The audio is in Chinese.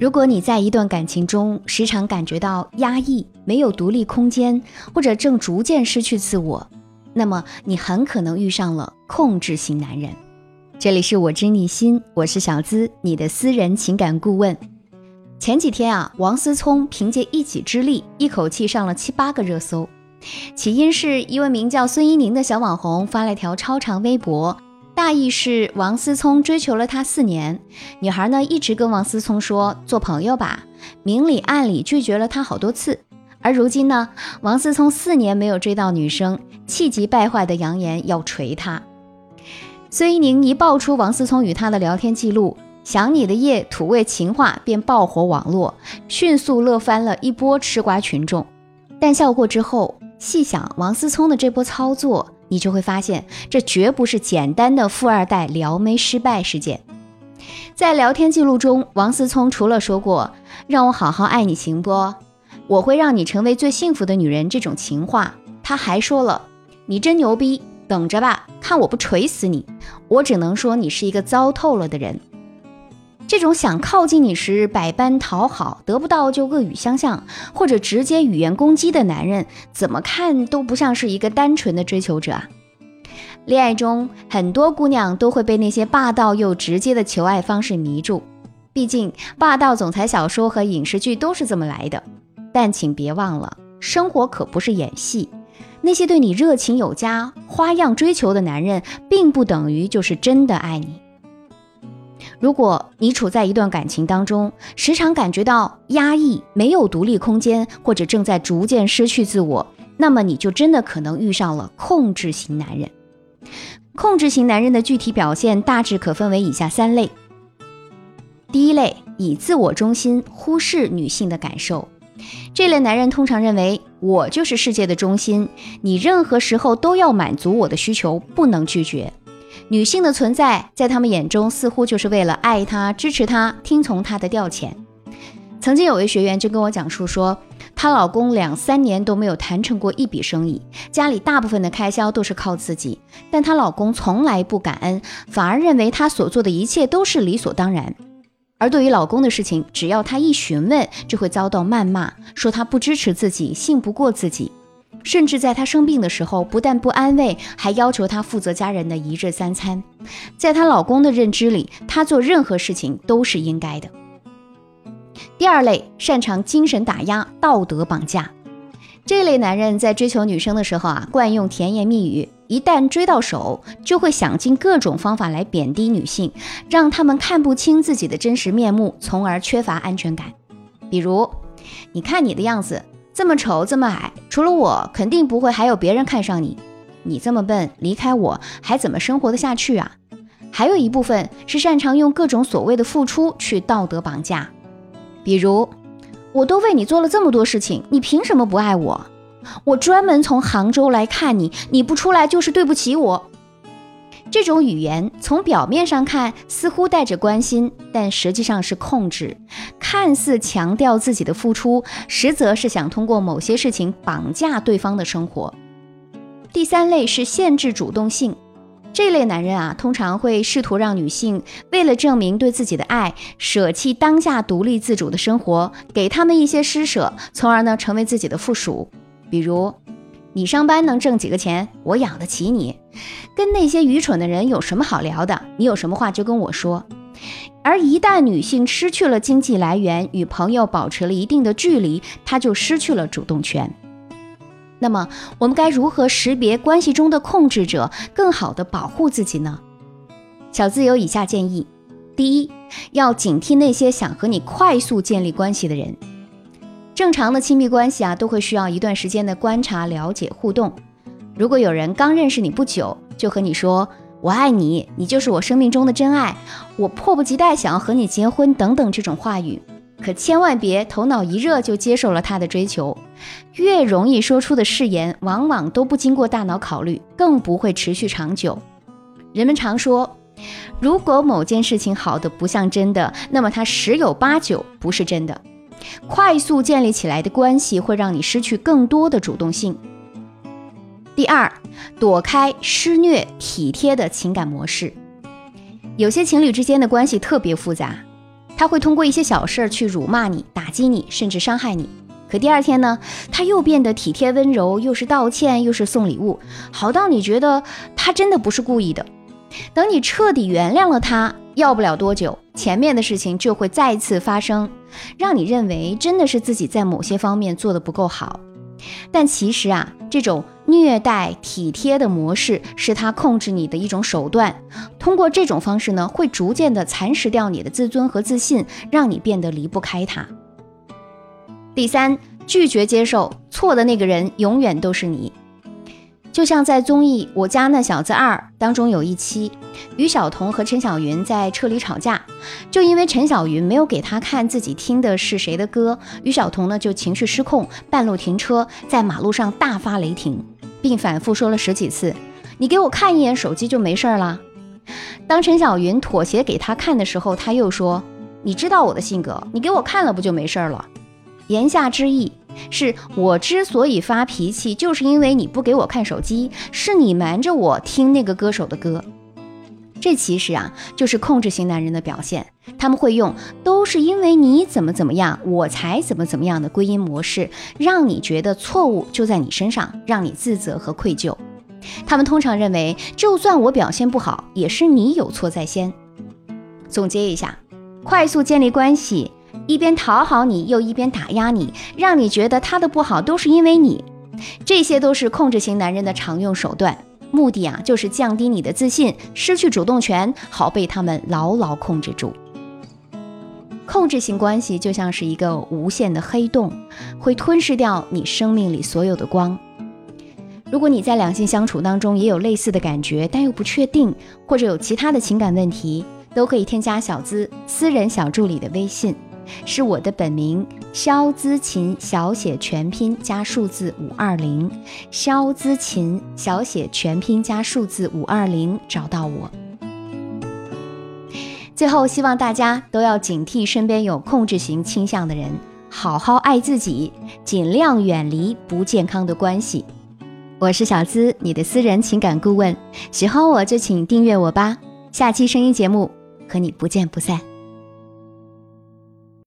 如果你在一段感情中时常感觉到压抑、没有独立空间，或者正逐渐失去自我，那么你很可能遇上了控制型男人。这里是我知你心，我是小资，你的私人情感顾问。前几天啊，王思聪凭借一己之力，一口气上了七八个热搜。起因是一位名叫孙一宁的小网红发了条超长微博。大意是王思聪追求了她四年，女孩呢一直跟王思聪说做朋友吧，明里暗里拒绝了他好多次。而如今呢，王思聪四年没有追到女生，气急败坏的扬言要锤她。孙一宁一爆出王思聪与她的聊天记录，想你的夜土味情话便爆火网络，迅速乐翻了一波吃瓜群众。但笑过之后，细想王思聪的这波操作。你就会发现，这绝不是简单的富二代撩妹失败事件。在聊天记录中，王思聪除了说过“让我好好爱你，行不？我会让你成为最幸福的女人”这种情话，他还说了“你真牛逼，等着吧，看我不锤死你”。我只能说，你是一个糟透了的人。这种想靠近你时百般讨好，得不到就恶语相向，或者直接语言攻击的男人，怎么看都不像是一个单纯的追求者啊！恋爱中，很多姑娘都会被那些霸道又直接的求爱方式迷住，毕竟霸道总裁小说和影视剧都是这么来的。但请别忘了，生活可不是演戏，那些对你热情有加、花样追求的男人，并不等于就是真的爱你。如果你处在一段感情当中，时常感觉到压抑、没有独立空间，或者正在逐渐失去自我，那么你就真的可能遇上了控制型男人。控制型男人的具体表现大致可分为以下三类：第一类，以自我中心，忽视女性的感受。这类男人通常认为我就是世界的中心，你任何时候都要满足我的需求，不能拒绝。女性的存在，在他们眼中似乎就是为了爱她、支持她、听从她的调遣。曾经有位学员就跟我讲述说，她老公两三年都没有谈成过一笔生意，家里大部分的开销都是靠自己，但她老公从来不感恩，反而认为她所做的一切都是理所当然。而对于老公的事情，只要她一询问，就会遭到谩骂，说他不支持自己，信不过自己。甚至在她生病的时候，不但不安慰，还要求她负责家人的一日三餐。在她老公的认知里，她做任何事情都是应该的。第二类，擅长精神打压、道德绑架。这类男人在追求女生的时候啊，惯用甜言蜜语，一旦追到手，就会想尽各种方法来贬低女性，让他们看不清自己的真实面目，从而缺乏安全感。比如，你看你的样子。这么丑，这么矮，除了我，肯定不会还有别人看上你。你这么笨，离开我还怎么生活得下去啊？还有一部分是擅长用各种所谓的付出去道德绑架，比如，我都为你做了这么多事情，你凭什么不爱我？我专门从杭州来看你，你不出来就是对不起我。这种语言从表面上看似乎带着关心，但实际上是控制。看似强调自己的付出，实则是想通过某些事情绑架对方的生活。第三类是限制主动性，这类男人啊，通常会试图让女性为了证明对自己的爱，舍弃当下独立自主的生活，给他们一些施舍，从而呢成为自己的附属。比如。你上班能挣几个钱？我养得起你。跟那些愚蠢的人有什么好聊的？你有什么话就跟我说。而一旦女性失去了经济来源，与朋友保持了一定的距离，她就失去了主动权。那么，我们该如何识别关系中的控制者，更好的保护自己呢？小资有以下建议：第一，要警惕那些想和你快速建立关系的人。正常的亲密关系啊，都会需要一段时间的观察、了解、互动。如果有人刚认识你不久就和你说“我爱你，你就是我生命中的真爱，我迫不及待想要和你结婚”等等这种话语，可千万别头脑一热就接受了他的追求。越容易说出的誓言，往往都不经过大脑考虑，更不会持续长久。人们常说，如果某件事情好的不像真的，那么它十有八九不是真的。快速建立起来的关系会让你失去更多的主动性。第二，躲开施虐体贴的情感模式。有些情侣之间的关系特别复杂，他会通过一些小事去辱骂你、打击你，甚至伤害你。可第二天呢，他又变得体贴温柔，又是道歉，又是送礼物，好到你觉得他真的不是故意的。等你彻底原谅了他，要不了多久，前面的事情就会再次发生，让你认为真的是自己在某些方面做的不够好。但其实啊，这种虐待体贴的模式是他控制你的一种手段。通过这种方式呢，会逐渐的蚕食掉你的自尊和自信，让你变得离不开他。第三，拒绝接受错的那个人永远都是你。就像在综艺《我家那小子二》当中有一期，于晓彤和陈小云在车里吵架，就因为陈小云没有给他看自己听的是谁的歌，于晓彤呢就情绪失控，半路停车，在马路上大发雷霆，并反复说了十几次：“你给我看一眼手机就没事了。”当陈小云妥协给他看的时候，他又说：“你知道我的性格，你给我看了不就没事了？”言下之意。是我之所以发脾气，就是因为你不给我看手机，是你瞒着我听那个歌手的歌。这其实啊，就是控制型男人的表现。他们会用“都是因为你怎么怎么样，我才怎么怎么样的归因模式，让你觉得错误就在你身上，让你自责和愧疚。他们通常认为，就算我表现不好，也是你有错在先。总结一下，快速建立关系。一边讨好你，又一边打压你，让你觉得他的不好都是因为你，这些都是控制型男人的常用手段。目的啊，就是降低你的自信，失去主动权，好被他们牢牢控制住。控制性关系就像是一个无限的黑洞，会吞噬掉你生命里所有的光。如果你在两性相处当中也有类似的感觉，但又不确定，或者有其他的情感问题，都可以添加小资私人小助理的微信。是我的本名肖姿琴，小写全拼加数字五二零，肖姿琴小写全拼加数字五二零，找到我。最后，希望大家都要警惕身边有控制型倾向的人，好好爱自己，尽量远离不健康的关系。我是小资，你的私人情感顾问，喜欢我就请订阅我吧。下期声音节目和你不见不散。